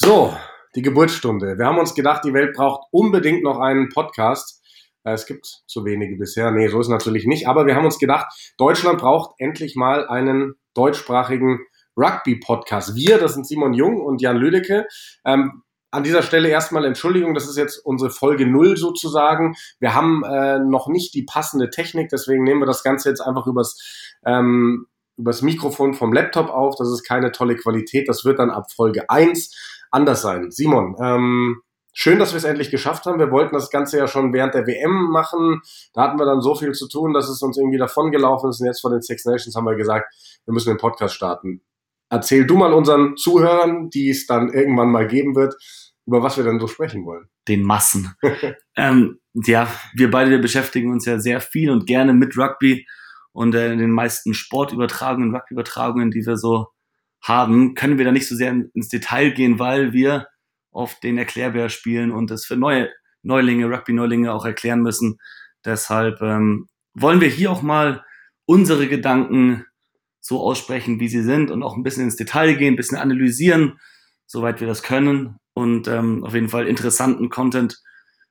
So, die Geburtsstunde. Wir haben uns gedacht, die Welt braucht unbedingt noch einen Podcast. Äh, Es gibt zu wenige bisher. Nee, so ist natürlich nicht. Aber wir haben uns gedacht, Deutschland braucht endlich mal einen deutschsprachigen Rugby-Podcast. Wir, das sind Simon Jung und Jan Lüdecke. Ähm, an dieser Stelle erstmal Entschuldigung, das ist jetzt unsere Folge null sozusagen. Wir haben äh, noch nicht die passende Technik, deswegen nehmen wir das Ganze jetzt einfach übers, ähm, übers Mikrofon vom Laptop auf. Das ist keine tolle Qualität. Das wird dann ab Folge 1 anders sein. Simon, ähm, schön, dass wir es endlich geschafft haben. Wir wollten das Ganze ja schon während der WM machen. Da hatten wir dann so viel zu tun, dass es uns irgendwie davon gelaufen ist. Und jetzt vor den Six Nations haben wir gesagt, wir müssen den Podcast starten. Erzähl du mal unseren Zuhörern, die es dann irgendwann mal geben wird, über was wir denn so sprechen wollen. den Massen. ähm, ja, wir beide wir beschäftigen uns ja sehr viel und gerne mit Rugby und äh, den meisten Sportübertragungen, Rugby-Übertragungen, die wir so haben, können wir da nicht so sehr in- ins Detail gehen, weil wir oft den Erklärbär spielen und das für neue Neulinge, Rugby-Neulinge auch erklären müssen. Deshalb ähm, wollen wir hier auch mal unsere Gedanken so aussprechen, wie sie sind und auch ein bisschen ins Detail gehen, ein bisschen analysieren, soweit wir das können und ähm, auf jeden Fall interessanten Content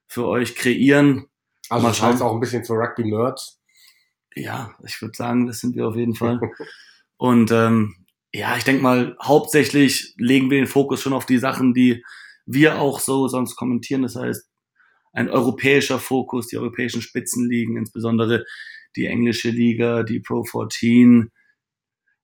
für euch kreieren. Also Mal schauen. auch ein bisschen für Rugby-Nerds. Ja, ich würde sagen, das sind wir auf jeden Fall. Und ähm, ja, ich denke mal, hauptsächlich legen wir den Fokus schon auf die Sachen, die wir auch so sonst kommentieren. Das heißt, ein europäischer Fokus, die europäischen Spitzenligen, insbesondere die englische Liga, die Pro 14,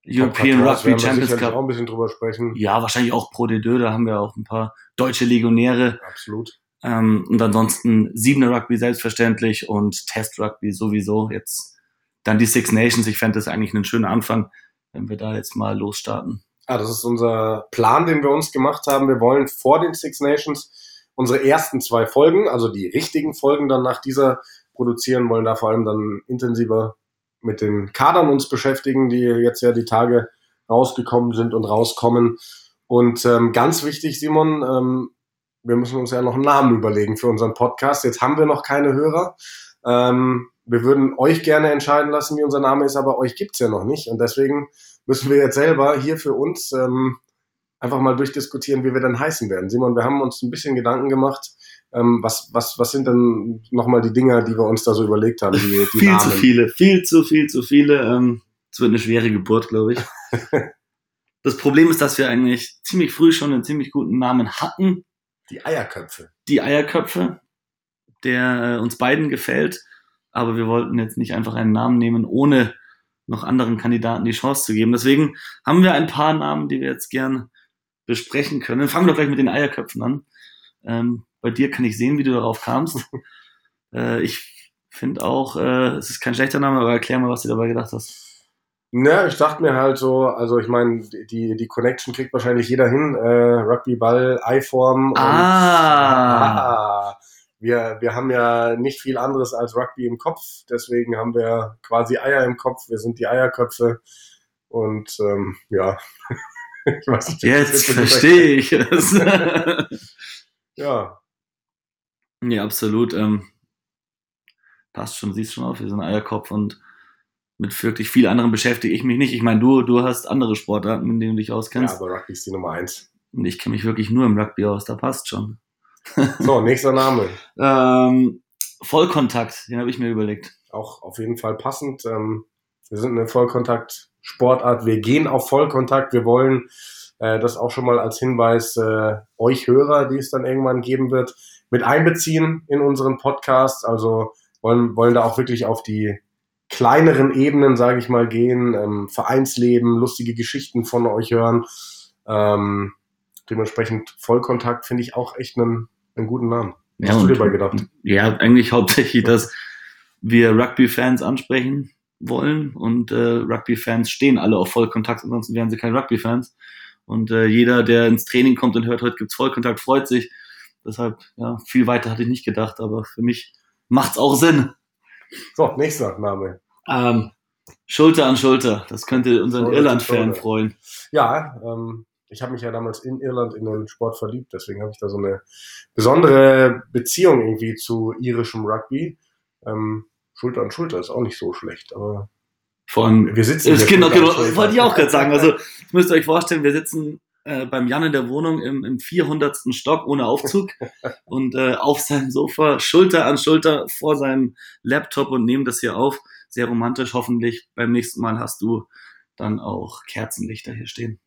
European 14, Rugby Champions Cup. auch ein bisschen drüber sprechen. Ja, wahrscheinlich auch Pro D2, da haben wir auch ein paar deutsche Legionäre. Absolut. Ähm, und ansonsten Siebener Rugby selbstverständlich und Test Rugby sowieso. Jetzt dann die Six Nations. Ich fände das eigentlich einen schönen Anfang, wenn wir da jetzt mal losstarten. Ah, das ist unser Plan, den wir uns gemacht haben. Wir wollen vor den Six Nations unsere ersten zwei Folgen, also die richtigen Folgen dann nach dieser produzieren, wollen da vor allem dann intensiver mit den Kadern uns beschäftigen, die jetzt ja die Tage rausgekommen sind und rauskommen. Und ähm, ganz wichtig, Simon, ähm, wir müssen uns ja noch einen Namen überlegen für unseren Podcast. Jetzt haben wir noch keine Hörer. Ähm, wir würden euch gerne entscheiden lassen, wie unser Name ist, aber euch gibt's ja noch nicht. Und deswegen müssen wir jetzt selber hier für uns ähm, einfach mal durchdiskutieren, wie wir dann heißen werden. Simon, wir haben uns ein bisschen Gedanken gemacht. Ähm, was, was, was sind denn nochmal die Dinger, die wir uns da so überlegt haben? Die, die viel Namen? zu viele, viel zu viel zu viele. Ähm, Es wird eine schwere Geburt, glaube ich. das Problem ist, dass wir eigentlich ziemlich früh schon einen ziemlich guten Namen hatten. Die Eierköpfe. Die Eierköpfe, der äh, uns beiden gefällt. Aber wir wollten jetzt nicht einfach einen Namen nehmen, ohne noch anderen Kandidaten die Chance zu geben. Deswegen haben wir ein paar Namen, die wir jetzt gern besprechen können. Fangen wir gleich mit den Eierköpfen an. Ähm, bei dir kann ich sehen, wie du darauf kamst. äh, ich finde auch, äh, es ist kein schlechter Name, aber erklär mal, was du dabei gedacht hast. Ja, ich dachte mir halt so, also ich meine, die, die Connection kriegt wahrscheinlich jeder hin. Äh, Rugby, Ball, Eiform. und- Ah. Ah. Wir, wir haben ja nicht viel anderes als Rugby im Kopf, deswegen haben wir quasi Eier im Kopf. Wir sind die Eierköpfe. Und ähm, ja, ich weiß nicht, Jetzt verstehe ich es. Ja, ja, absolut. Ähm, passt schon, siehst schon auf, wir sind Eierkopf und mit wirklich viel anderen beschäftige ich mich nicht. Ich meine, du, du hast andere Sportarten, in denen du dich ja, auskennst. aber Rugby ist die Nummer eins. und ich kenne mich wirklich nur im Rugby aus, da passt schon. So, nächster Name. Ähm, Vollkontakt, den habe ich mir überlegt. Auch auf jeden Fall passend. Ähm, wir sind eine Vollkontakt-Sportart. Wir gehen auf Vollkontakt. Wir wollen äh, das auch schon mal als Hinweis äh, euch Hörer, die es dann irgendwann geben wird, mit einbeziehen in unseren Podcast. Also wollen, wollen da auch wirklich auf die kleineren Ebenen, sage ich mal, gehen. Ähm, Vereinsleben, lustige Geschichten von euch hören. Ähm, dementsprechend Vollkontakt finde ich auch echt einen, einen guten Namen. Was hast du dir dabei gedacht? Ja, eigentlich hauptsächlich, dass wir Rugby-Fans ansprechen wollen und äh, Rugby-Fans stehen alle auf Vollkontakt, ansonsten wären sie keine Rugby-Fans. Und äh, jeder, der ins Training kommt und hört, heute gibt's Vollkontakt, freut sich. Deshalb, ja, viel weiter hatte ich nicht gedacht, aber für mich macht's auch Sinn. So, nächster Name. Ähm, Schulter an Schulter, das könnte unseren Irland-Fan freuen. Ja, ähm, ich habe mich ja damals in Irland in den Sport verliebt, deswegen habe ich da so eine besondere Beziehung irgendwie zu irischem Rugby. Ähm, Schulter an Schulter ist auch nicht so schlecht, aber Vor allem wir sitzen hier genau, genau, wollte ich auch gerade sagen. Also, das müsst ihr euch vorstellen, wir sitzen äh, beim Jan in der Wohnung im, im 400. Stock ohne Aufzug und äh, auf seinem Sofa Schulter an Schulter vor seinem Laptop und nehmen das hier auf. Sehr romantisch, hoffentlich. Beim nächsten Mal hast du dann auch Kerzenlichter hier stehen.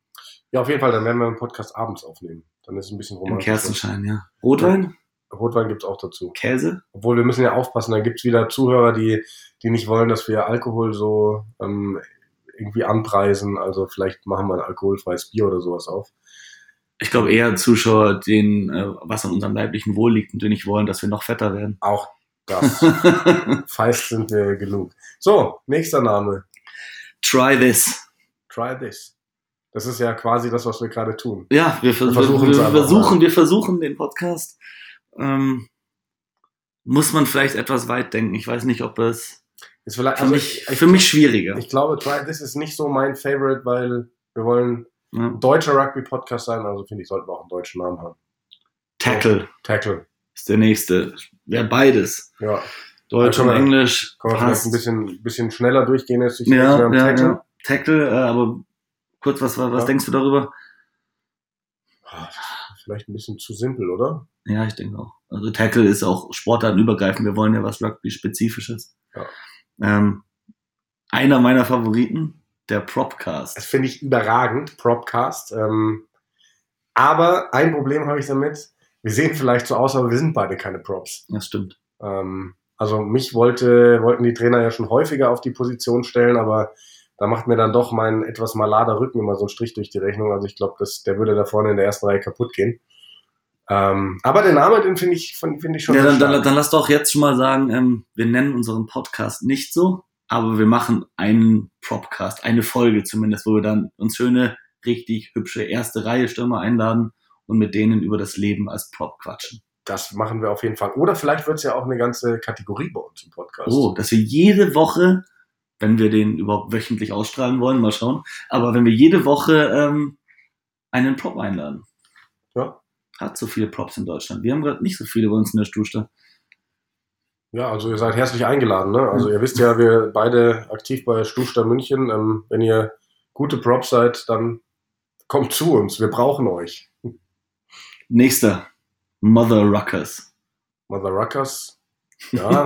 Ja, auf jeden Fall, dann werden wir einen Podcast abends aufnehmen. Dann ist es ein bisschen Im romantisch. Kerzenschein, ja. Rotwein? Rotwein gibt's auch dazu. Käse? Obwohl wir müssen ja aufpassen, dann gibt's wieder Zuhörer, die, die nicht wollen, dass wir Alkohol so ähm, irgendwie anpreisen. Also vielleicht machen wir ein alkoholfreies Bier oder sowas auf. Ich glaube eher Zuschauer, denen äh, was an unserem leiblichen Wohl liegt und die nicht wollen, dass wir noch fetter werden. Auch das. Feist sind wir genug. So, nächster Name. Try this. Try this. Das ist ja quasi das, was wir gerade tun. Ja, wir, Wir versuchen wir, wir, versuchen, wir versuchen den Podcast. Ähm, muss man vielleicht etwas weit denken. Ich weiß nicht, ob es Ist vielleicht, für, also mich, ich, für mich schwieriger. ich glaube, Try this ist nicht so mein Favorite, weil wir wollen ja. ein deutscher Rugby-Podcast sein. Also finde ich, sollten wir auch einen deutschen Namen haben. Tackle Tackle. ist der nächste. Wäre beides. Ja. Deutsch und Englisch. Können wir vielleicht ein bisschen, bisschen schneller durchgehen jetzt durch die Ja, ja, Tackle. ja. Tackle, äh, aber kurz, was, was Ja. denkst du darüber? Ah, Vielleicht ein bisschen zu simpel, oder? Ja, ich denke auch. Also Tackle ist auch sportartenübergreifend. Wir wollen ja was Rugby-Spezifisches. Ja. Ähm, einer meiner Favoriten, der Propcast. Das finde ich überragend, Propcast. Ähm, aber ein Problem habe ich damit. Wir sehen vielleicht so aus, aber wir sind beide keine Props. Das stimmt. Ähm, also mich wollte, wollten die Trainer ja schon häufiger auf die Position stellen, aber da macht mir dann doch mein etwas malader Rücken immer so einen Strich durch die Rechnung. Also ich glaube, der würde da vorne in der ersten Reihe kaputt gehen. Ähm, aber den Namen, den finde ich, finde find ich schon Ja, dann, dann, dann lass doch jetzt schon mal sagen, ähm, wir nennen unseren Podcast nicht so, aber wir machen einen Propcast, eine Folge zumindest, wo wir dann uns schöne, richtig hübsche erste Reihe Stürmer einladen und mit denen über das Leben als Prop quatschen. Das machen wir auf jeden Fall. Oder vielleicht wird es ja auch eine ganze Kategorie bei uns im Podcast. Oh, dass wir jede Woche, wenn wir den überhaupt wöchentlich ausstrahlen wollen, mal schauen, aber wenn wir jede Woche ähm, einen Prop einladen. Ja. Hat so viele Props in Deutschland. Wir haben gerade nicht so viele bei uns in der Stuhlstadt. Ja, also ihr seid herzlich eingeladen. Ne? Also ihr wisst ja, wir beide aktiv bei Stufster München. Ähm, wenn ihr gute Props seid, dann kommt zu uns. Wir brauchen euch. Nächster. Mother Ruckers. Mother Ruckers. Ja,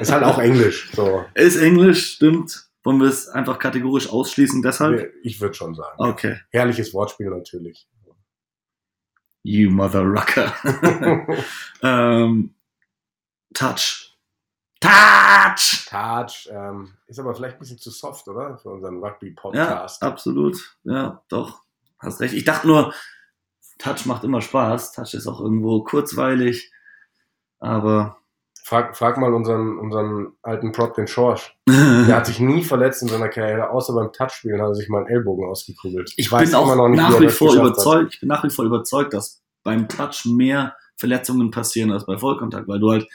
ist halt auch Englisch. So. Ist Englisch, stimmt. Wollen wir es einfach kategorisch ausschließen deshalb? Ich würde schon sagen. Okay. Herrliches Wortspiel natürlich. You Mother Rucker. ähm, touch. Touch! Touch ähm, ist aber vielleicht ein bisschen zu soft, oder? Für unseren Ja, Rugby-Podcast. absolut. Ja, doch. Hast recht. Ich dachte nur, Touch macht immer Spaß. Touch ist auch irgendwo kurzweilig. Aber frag, frag mal unseren, unseren alten Prop, den Schorsch. Der hat sich nie verletzt in seiner Karriere, außer beim Touchspielen hat er sich mal einen Ellbogen ausgekugelt. ich bin auch nach er wie das vor hat. überzeugt, ich bin nach wie vor überzeugt, dass beim Touch mehr Verletzungen passieren als bei Vollkontakt, weil du halt,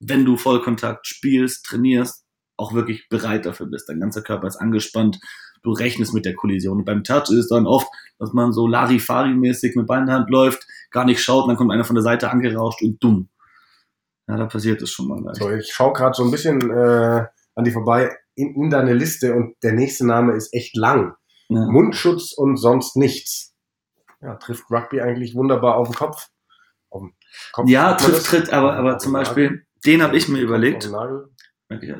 wenn du Vollkontakt spielst, trainierst, auch wirklich bereit dafür bist. Dein ganzer Körper ist angespannt, du rechnest mit der Kollision. Und beim Touch ist es dann oft, dass man so Larifari-mäßig mit Beinhand läuft, gar nicht schaut, dann kommt einer von der Seite angerauscht und dumm. Ja, da passiert es schon mal. leicht. So, ich schaue gerade so ein bisschen äh, an die vorbei in, in deine Liste und der nächste Name ist echt lang. Ja. Mundschutz und sonst nichts. Ja, trifft Rugby eigentlich wunderbar auf den Kopf. Auf den Kopf Ja, trifft, tritt, aber, aber zum Beispiel, den habe ich mir überlegt.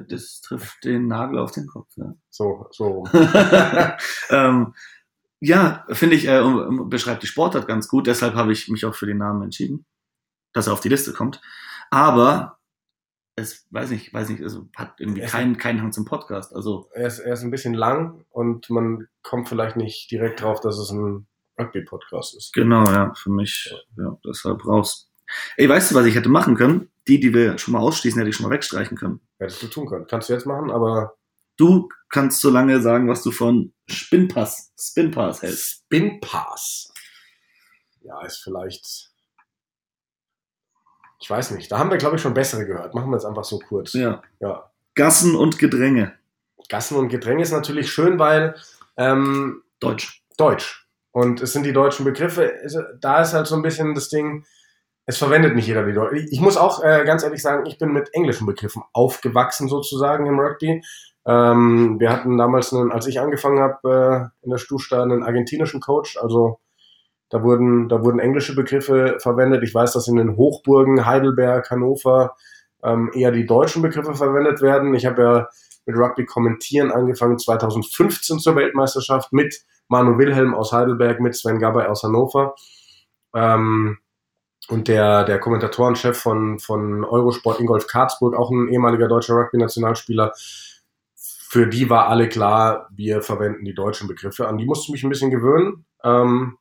das trifft den Nagel auf den Kopf. Ja. So, so ähm, ja, finde ich, äh, beschreibt die Sportart ganz gut. Deshalb habe ich mich auch für den Namen entschieden, dass er auf die Liste kommt. Aber es, weiß nicht, weiß nicht, also hat irgendwie Es- keinen keinen Hang zum Podcast. Also er, ist, er ist ein bisschen lang und man kommt vielleicht nicht direkt drauf, dass es ein Rugby-Podcast ist. genau, ja, für mich, ja, deshalb raus. Ey, weißt du, was ich hätte machen können? Die, die wir schon mal ausschließen, hätte ich schon mal wegstreichen können. Hättest du tun können. Kannst du jetzt machen, aber Du kannst so lange sagen, was du von Spinpass, Spinpass hältst. Spin Pass. Ja, ist vielleicht. Ich weiß nicht. Da haben wir, glaube ich, schon bessere gehört. Machen wir es einfach so kurz. Ja. ja. Gassen und Gedränge. Gassen und Gedränge ist natürlich schön, weil ähm, Deutsch. Deutsch. Und es sind die deutschen Begriffe. Da ist halt so ein bisschen das Ding, es verwendet nicht jeder die Deutsch. Ich muss auch äh, ganz ehrlich sagen, ich bin mit englischen Begriffen aufgewachsen sozusagen im Rugby. Ähm, wir hatten damals, einen, als ich angefangen habe äh, in der Stusta, einen argentinischen Coach. Also Da wurden, da wurden englische Begriffe verwendet. Ich weiß, dass in den Hochburgen Heidelberg, Hannover ähm, eher die deutschen Begriffe verwendet werden. Ich habe ja mit Rugby kommentieren angefangen 2015 zur Weltmeisterschaft mit Manu Wilhelm aus Heidelberg, mit Sven Gabay aus Hannover. Ähm, und der, der Kommentatorenchef von, von Eurosport, Ingolf Karzburg, auch ein ehemaliger deutscher Rugby-Nationalspieler, für die war alle klar, wir verwenden die deutschen Begriffe. An die musste ich mich ein bisschen gewöhnen. Ähm,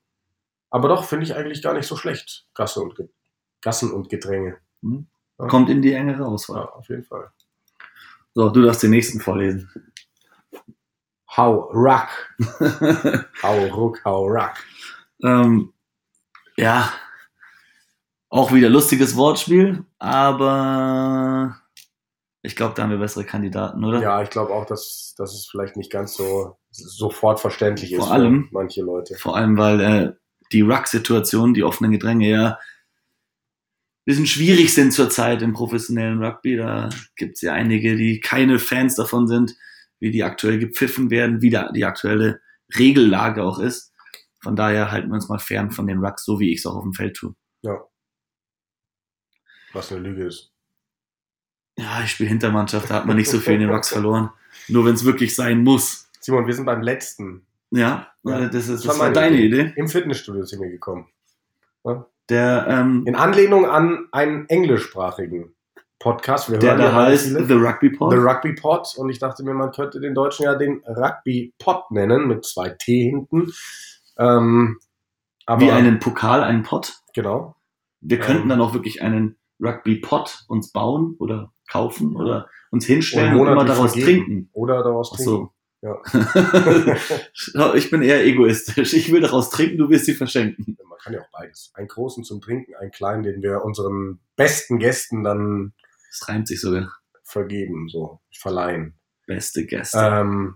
aber doch, finde ich eigentlich gar nicht so schlecht. Gasse und, Gassen und Gedränge. Ja. Kommt in die engere Auswahl. Ja, auf jeden Fall. So, du darfst den nächsten vorlesen. Hau Ruck. hau Ruck, hau Ruck. Ähm, ja, auch wieder lustiges Wortspiel, aber ich glaube, da haben wir bessere Kandidaten, oder? Ja, ich glaube auch, dass, dass es vielleicht nicht ganz so sofort verständlich ist vor allem, für manche Leute. Vor allem, weil äh, die Ruck-Situation, die offenen Gedränge ja ein bisschen schwierig sind zurzeit im professionellen Rugby. Da gibt es ja einige, die keine Fans davon sind, wie die aktuell gepfiffen werden, wie da die aktuelle Regellage auch ist. Von daher halten wir uns mal fern von den Rucks, so wie ich es auch auf dem Feld tue. Ja. Was eine Lüge ist. Ja, ich spiele Hintermannschaft, da hat man nicht so viel in den Rocks verloren. Nur wenn es wirklich sein muss. Simon, wir sind beim letzten. Ja, ja. das, ist, das, war deine Idee. Idee. Im Fitnessstudio sind wir gekommen. Ja? Der, ähm, in Anlehnung an einen englischsprachigen Podcast. Wir der da heißt The Rugby Pod. The Rugby Pod. Und ich dachte mir, man könnte den Deutschen ja den Rugby Pod nennen, mit zwei T hinten. Ähm, aber, Wie einen Pokal, einen Pod. Genau. Wir könnten ähm, dann auch wirklich einen Rugby-Pot uns bauen oder kaufen oder uns hinstellen und, und immer daraus vergeben. trinken. Oder daraus trinken. So. Ja. ich bin eher egoistisch. Ich will daraus trinken, du wirst sie verschenken. Man kann ja auch beides. Einen großen zum Trinken, einen kleinen, den wir unseren besten Gästen dann. Das reimt sich sogar. Vergeben, so verleihen. Beste Gäste. Ähm,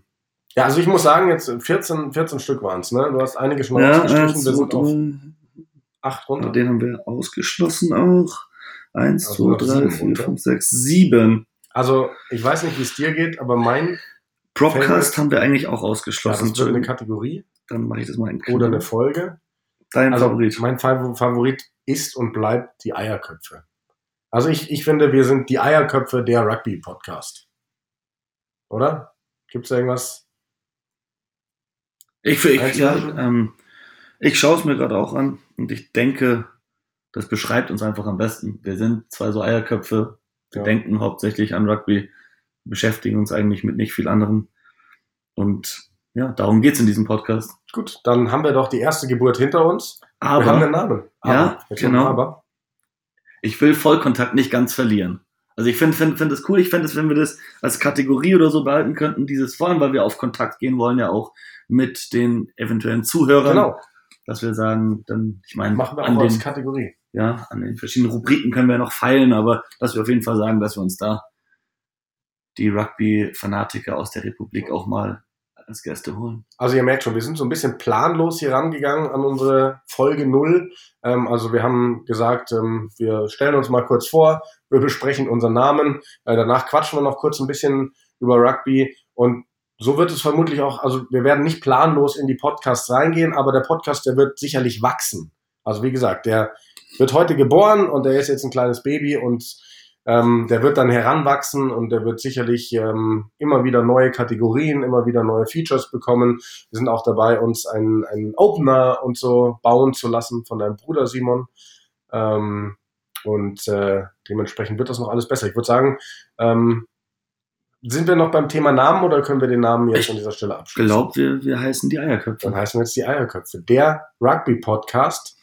ja, also ich muss sagen, jetzt 14, 14 Stück waren es, ne? Du hast einige schon ja, ausgestrichen, wir sind auf acht runter. Den haben wir ausgeschlossen auch. Eins, also zwei, drei, vier, fünf, sechs, sieben. Also, ich weiß nicht, wie es dir geht, aber mein. Propcast haben wir eigentlich auch ausgeschlossen. Ja, das wird eine Kategorie. Dann mache ich das mal in Oder eine Folge. Dein also, Favorit. Mein Favorit ist und bleibt die Eierköpfe. Also ich, ich finde, wir sind die Eierköpfe der Rugby-Podcast. Oder? Gibt es irgendwas? Ich, ich, ja, ähm, ich schaue es mir gerade auch an und ich denke, das beschreibt uns einfach am besten. Wir sind zwei so Eierköpfe, wir ja. denken hauptsächlich an Rugby, beschäftigen uns eigentlich mit nicht viel anderem. Und ja, darum geht's in diesem Podcast. Gut, dann haben wir doch die erste Geburt hinter uns. Aber, wir haben einen Namen. Aber, ja, genau. Aber. Ich will Vollkontakt nicht ganz verlieren. Also ich finde find, find das cool, ich fände es, wenn wir das als Kategorie oder so behalten könnten, dieses vor allem, weil wir auf Kontakt gehen wollen, ja auch mit den eventuellen Zuhörern. Genau. Dass wir sagen, dann, ich meine, machen wir auch als Kategorie ja, an den verschiedenen Rubriken können wir noch feilen, aber dass wir auf jeden Fall sagen, dass wir uns da die Rugby-Fanatiker aus der Republik auch mal als Gäste holen. Also ihr merkt schon, wir sind so ein bisschen planlos hier rangegangen an unsere Folge null. Ähm, also wir haben gesagt, ähm, wir stellen uns mal kurz vor, wir besprechen unseren Namen, äh, danach quatschen wir noch kurz ein bisschen über Rugby und so wird es vermutlich auch, also wir werden nicht planlos in die Podcasts reingehen, aber der Podcast, der wird sicherlich wachsen. Also wie gesagt, der wird heute geboren und der ist jetzt ein kleines Baby und ähm, der wird dann heranwachsen und der wird sicherlich ähm, immer wieder neue Kategorien, immer wieder neue Features bekommen. Wir sind auch dabei, uns einen, einen Opener und so bauen zu lassen von deinem Bruder Simon. Ähm, und äh, dementsprechend wird das noch alles besser. Ich würde sagen, ähm, sind wir noch beim Thema Namen oder können wir den Namen jetzt ich an dieser Stelle abschließen? Ich glaube, wir, wir heißen die Eierköpfe. Dann heißen wir jetzt die Eierköpfe. Der Rugby-Podcast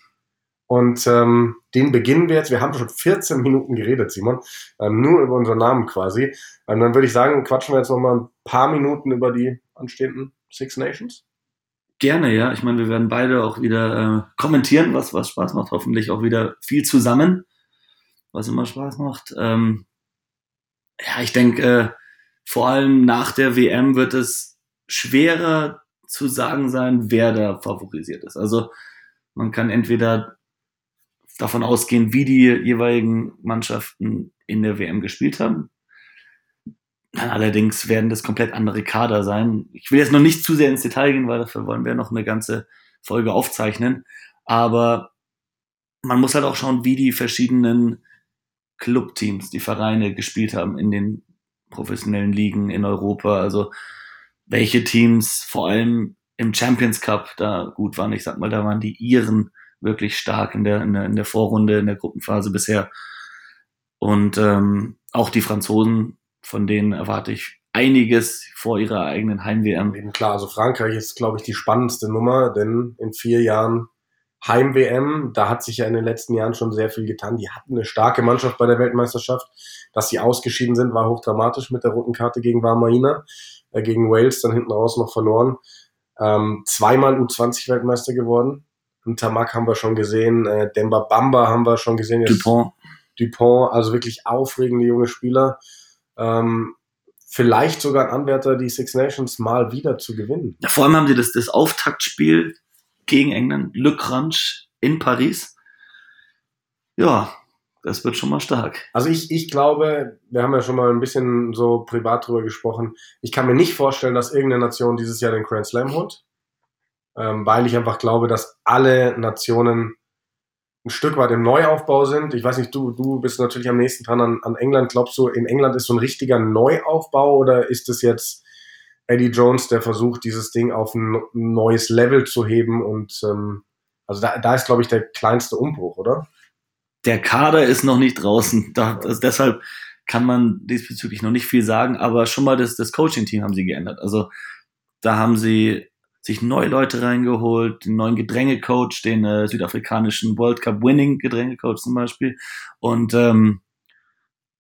und ähm, den beginnen wir jetzt. Wir haben schon 14 Minuten geredet, Simon, ähm, nur über unseren Namen quasi. Ähm, dann würde ich sagen, quatschen wir jetzt noch mal ein paar Minuten über die anstehenden Six Nations. Gerne, ja. Ich meine, wir werden beide auch wieder äh, kommentieren, was, was Spaß macht. Hoffentlich auch wieder viel zusammen, was immer Spaß macht. Ähm, ja, ich denke, äh, vor allem nach der WM wird es schwerer zu sagen sein, wer da favorisiert ist. Also man kann entweder davon ausgehen, wie die jeweiligen Mannschaften in der WM gespielt haben. Allerdings werden das komplett andere Kader sein. Ich will jetzt noch nicht zu sehr ins Detail gehen, weil dafür wollen wir noch eine ganze Folge aufzeichnen. Aber man muss halt auch schauen, wie die verschiedenen Clubteams, die Vereine gespielt haben in den professionellen Ligen in Europa. Also welche Teams vor allem im Champions Cup da gut waren. Ich sag mal, da waren die Iren wirklich stark in der, in der, in der Vorrunde, in der Gruppenphase bisher. Und ähm, auch die Franzosen, von denen erwarte ich einiges vor ihrer eigenen Heim-WM. Klar, also Frankreich ist, glaube ich, die spannendste Nummer, denn in vier Jahren Heim-WM, da hat sich ja in den letzten Jahren schon sehr viel getan. Die hatten eine starke Mannschaft bei der Weltmeisterschaft. Dass sie ausgeschieden sind, war hochdramatisch mit der roten Karte gegen Warmaina, äh, gegen Wales, dann hinten raus noch verloren. Ähm, zweimal U20-Weltmeister geworden. Und Tamak haben wir schon gesehen, äh, Demba Bamba haben wir schon gesehen. Jetzt Dupont. Dupont, also wirklich aufregende junge Spieler. Ähm, vielleicht sogar ein Anwärter, die Six Nations mal wieder zu gewinnen. Ja, vor allem haben sie das, das Auftaktspiel gegen England, Le Crunch in Paris. Ja, das wird schon mal stark. Also ich, ich glaube, wir haben ja schon mal ein bisschen so privat drüber gesprochen. Ich kann mir nicht vorstellen, dass irgendeine Nation dieses Jahr den Grand Slam holt, ähm, weil ich einfach glaube, dass alle Nationen ein Stück weit im Neuaufbau sind. Ich weiß nicht, du, du bist natürlich am nächsten dran an, an England. Glaubst du, in England ist so ein richtiger Neuaufbau oder ist es jetzt Eddie Jones, der versucht, dieses Ding auf ein neues Level zu heben und ähm, also da, da ist, glaube ich, der kleinste Umbruch, oder? Der Kader ist noch nicht draußen. Da, also deshalb kann man diesbezüglich noch nicht viel sagen, aber schon mal das, das Coaching-Team haben sie geändert. Also da haben sie sich neue Leute reingeholt, den neuen Gedrängecoach, den äh, südafrikanischen World Cup Winning Gedrängecoach zum Beispiel und ähm,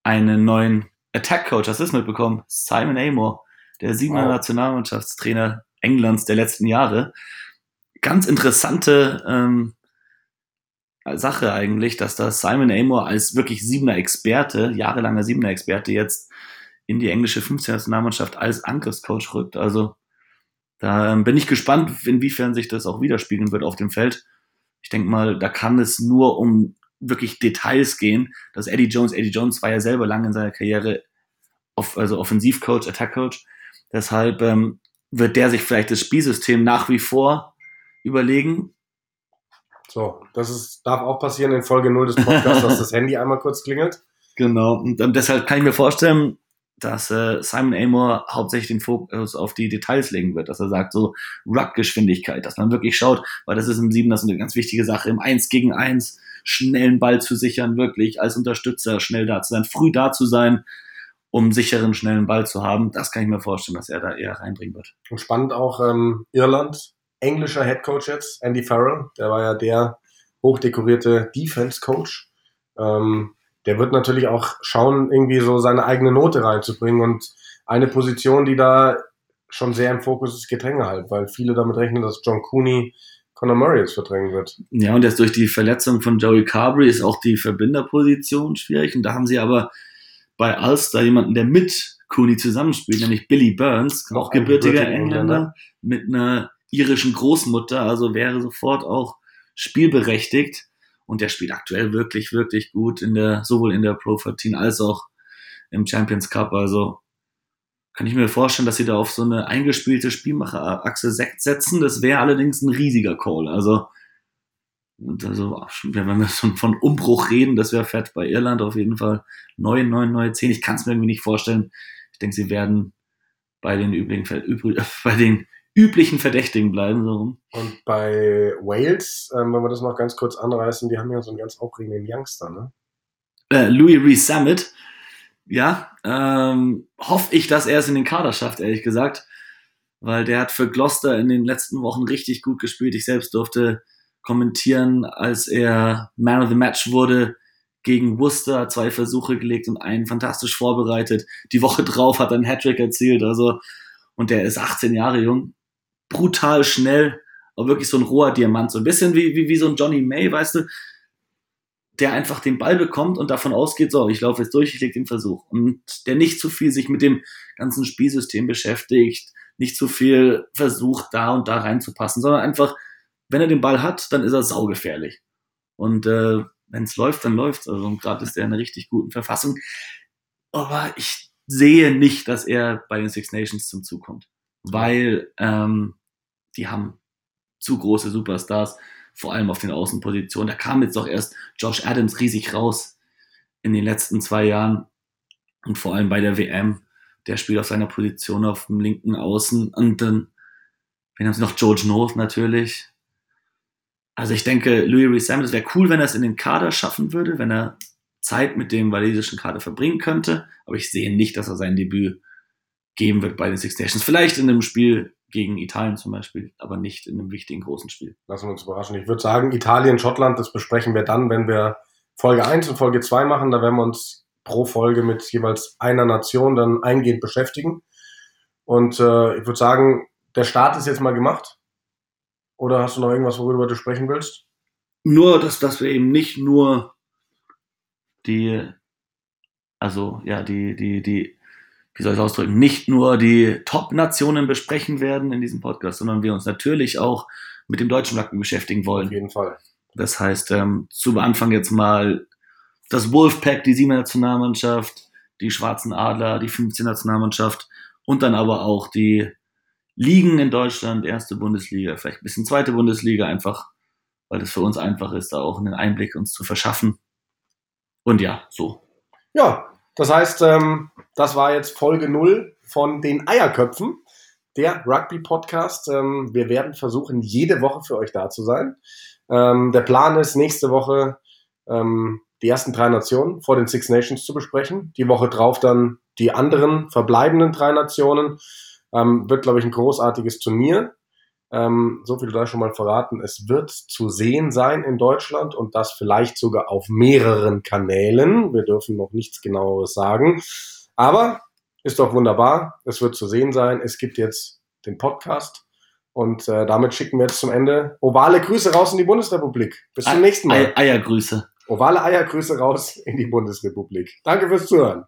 einen neuen Attack Coach, hast du das mitbekommen? Simon Amor, der siebener wow. Nationalmannschaftstrainer Englands der letzten Jahre. Ganz interessante ähm, Sache eigentlich, dass da Simon Amor als wirklich siebener Experte, jahrelanger siebener Experte jetzt in die englische 15 Nationalmannschaft als Angriffscoach rückt. Also da ähm, bin ich gespannt, inwiefern sich das auch widerspiegeln wird auf dem Feld. Ich denke mal, da kann es nur um wirklich Details gehen, dass Eddie Jones, Eddie Jones war ja selber lange in seiner Karriere off, also Offensivcoach, Attackcoach. Deshalb ähm, wird der sich vielleicht das Spielsystem nach wie vor überlegen. So, das ist, darf auch passieren in Folge 0 des Podcasts, dass das Handy einmal kurz klingelt. Genau, und ähm, deshalb kann ich mir vorstellen, dass äh, Simon Amor hauptsächlich den Fokus auf die Details legen wird, dass er sagt, so Ruck-Geschwindigkeit, dass man wirklich schaut, weil das ist im Sieben das ist eine ganz wichtige Sache, im Eins gegen Eins schnellen Ball zu sichern, wirklich als Unterstützer schnell da zu sein, früh da zu sein, um sicheren, schnellen Ball zu haben. Das kann ich mir vorstellen, dass er da eher reinbringen wird. Und spannend auch ähm, Irland, englischer Head Coach jetzt, Andy Farrell, der war ja der hochdekorierte Defense Coach. Ähm, der wird natürlich auch schauen, irgendwie so seine eigene Note reinzubringen. Und eine Position, die da schon sehr im Fokus ist, Gedränge halt, weil viele damit rechnen, dass John Cooney Conor Murray jetzt verdrängen wird. Ja, und jetzt durch die Verletzung von Joey Carberry ist auch die Verbinderposition schwierig. Und da haben sie aber bei Ulster jemanden, der mit Cooney zusammenspielt, nämlich Billy Burns, auch, auch gebürtiger Engländer, Engländer, mit einer irischen Großmutter, also wäre sofort auch spielberechtigt. Und der spielt aktuell wirklich, wirklich gut in der, sowohl in der Pro 14 als auch im Champions Cup. Also kann ich mir vorstellen, dass sie da auf so eine eingespielte Spielmacherachse setzen. Das wäre allerdings ein riesiger Call. Also, also wenn wir schon von Umbruch reden, das wäre fett bei Irland auf jeden Fall. Neue, neue, neue zehn. Ich kann es mir irgendwie nicht vorstellen. Ich denke, sie werden bei den übrigen, bei den üblichen Verdächtigen bleiben. So. Und bei Wales, ähm, wenn wir das noch ganz kurz anreißen, die haben ja so einen ganz aufregenden Youngster, ne? Äh, Louis Rees Summit, ja, ähm, hoffe ich, dass er es in den Kader schafft, ehrlich gesagt. Weil der hat für Gloucester in den letzten Wochen richtig gut gespielt. Ich selbst durfte kommentieren, als er Man of the Match wurde gegen Worcester, zwei Versuche gelegt und einen fantastisch vorbereitet. Die Woche drauf hat er einen Hattrick erzielt, also, und der ist 18 Jahre jung brutal schnell, aber wirklich so ein roher Diamant, so ein bisschen wie, wie, wie so ein Johnny May, weißt du, der einfach den Ball bekommt und davon ausgeht, so, ich laufe jetzt durch, ich leg den Versuch. Und der nicht zu viel sich mit dem ganzen Spielsystem beschäftigt, nicht zu viel versucht, da und da reinzupassen, sondern einfach, wenn er den Ball hat, dann ist er saugefährlich. Und äh, wenn es läuft, dann läuft Also gerade ist er in einer richtig guten Verfassung. Aber ich sehe nicht, dass er bei den Six Nations zum Zug kommt weil ähm, die haben zu große Superstars. vor allem auf den Außenpositionen. Da kam jetzt doch erst Josh Adams riesig raus in den letzten zwei Jahren und vor allem bei der WM. Der spielt auf seiner Position auf dem linken Außen und dann, wen haben sie noch? George North natürlich. Also ich denke, Louis Rees Samuel, es wäre cool, wenn er es in den Kader schaffen würde, wenn er Zeit mit dem walisischen Kader verbringen könnte, aber ich sehe nicht, dass er sein Debüt geben wird bei den Six Nations. Vielleicht in einem Spiel gegen Italien zum Beispiel, aber nicht in einem wichtigen großen Spiel. Lassen wir uns überraschen. Ich würde sagen, Italien, Schottland, das besprechen wir dann, wenn wir Folge 1 und Folge 2 machen. Da werden wir uns pro Folge mit jeweils einer Nation dann eingehend beschäftigen. Und äh, ich würde sagen, der Start ist jetzt mal gemacht. Oder hast du noch irgendwas, worüber du sprechen willst? Nur, dass, dass wir eben nicht nur die, also ja, die, die, die wie soll ich es ausdrücken, nicht nur die Top-Nationen besprechen werden in diesem Podcast, sondern wir uns natürlich auch mit dem deutschen Rugby beschäftigen wollen. Auf jeden Fall. Das heißt, ähm, zu Anfang jetzt mal das Wolfpack, die 7 Nationalmannschaft, die Schwarzen Adler, die 15 Nationalmannschaft und dann aber auch die Ligen in Deutschland, erste Bundesliga, vielleicht ein bisschen zweite Bundesliga, einfach, weil es für uns einfach ist, da auch einen Einblick uns zu verschaffen. Und ja, so. Ja, das heißt, ähm, das war jetzt Folge 0 von den Eierköpfen, der Rugby-Podcast. Ähm, wir werden versuchen, jede Woche für euch da zu sein. Ähm, der Plan ist, nächste Woche ähm, die ersten drei Nationen vor den Six Nations zu besprechen. Die Woche drauf dann die anderen verbleibenden drei Nationen. Ähm, wird, glaube ich, ein großartiges Turnier. Ähm, so viel da schon mal verraten. Es wird zu sehen sein in Deutschland und das vielleicht sogar auf mehreren Kanälen. Wir dürfen noch nichts genaueres sagen. Aber ist doch wunderbar. Es wird zu sehen sein. Es gibt jetzt den Podcast. Und äh, damit schicken wir jetzt zum Ende ovale Grüße raus in die Bundesrepublik. Bis zum nächsten Mal. Eiergrüße. Ovale Eiergrüße raus in die Bundesrepublik. Danke fürs Zuhören.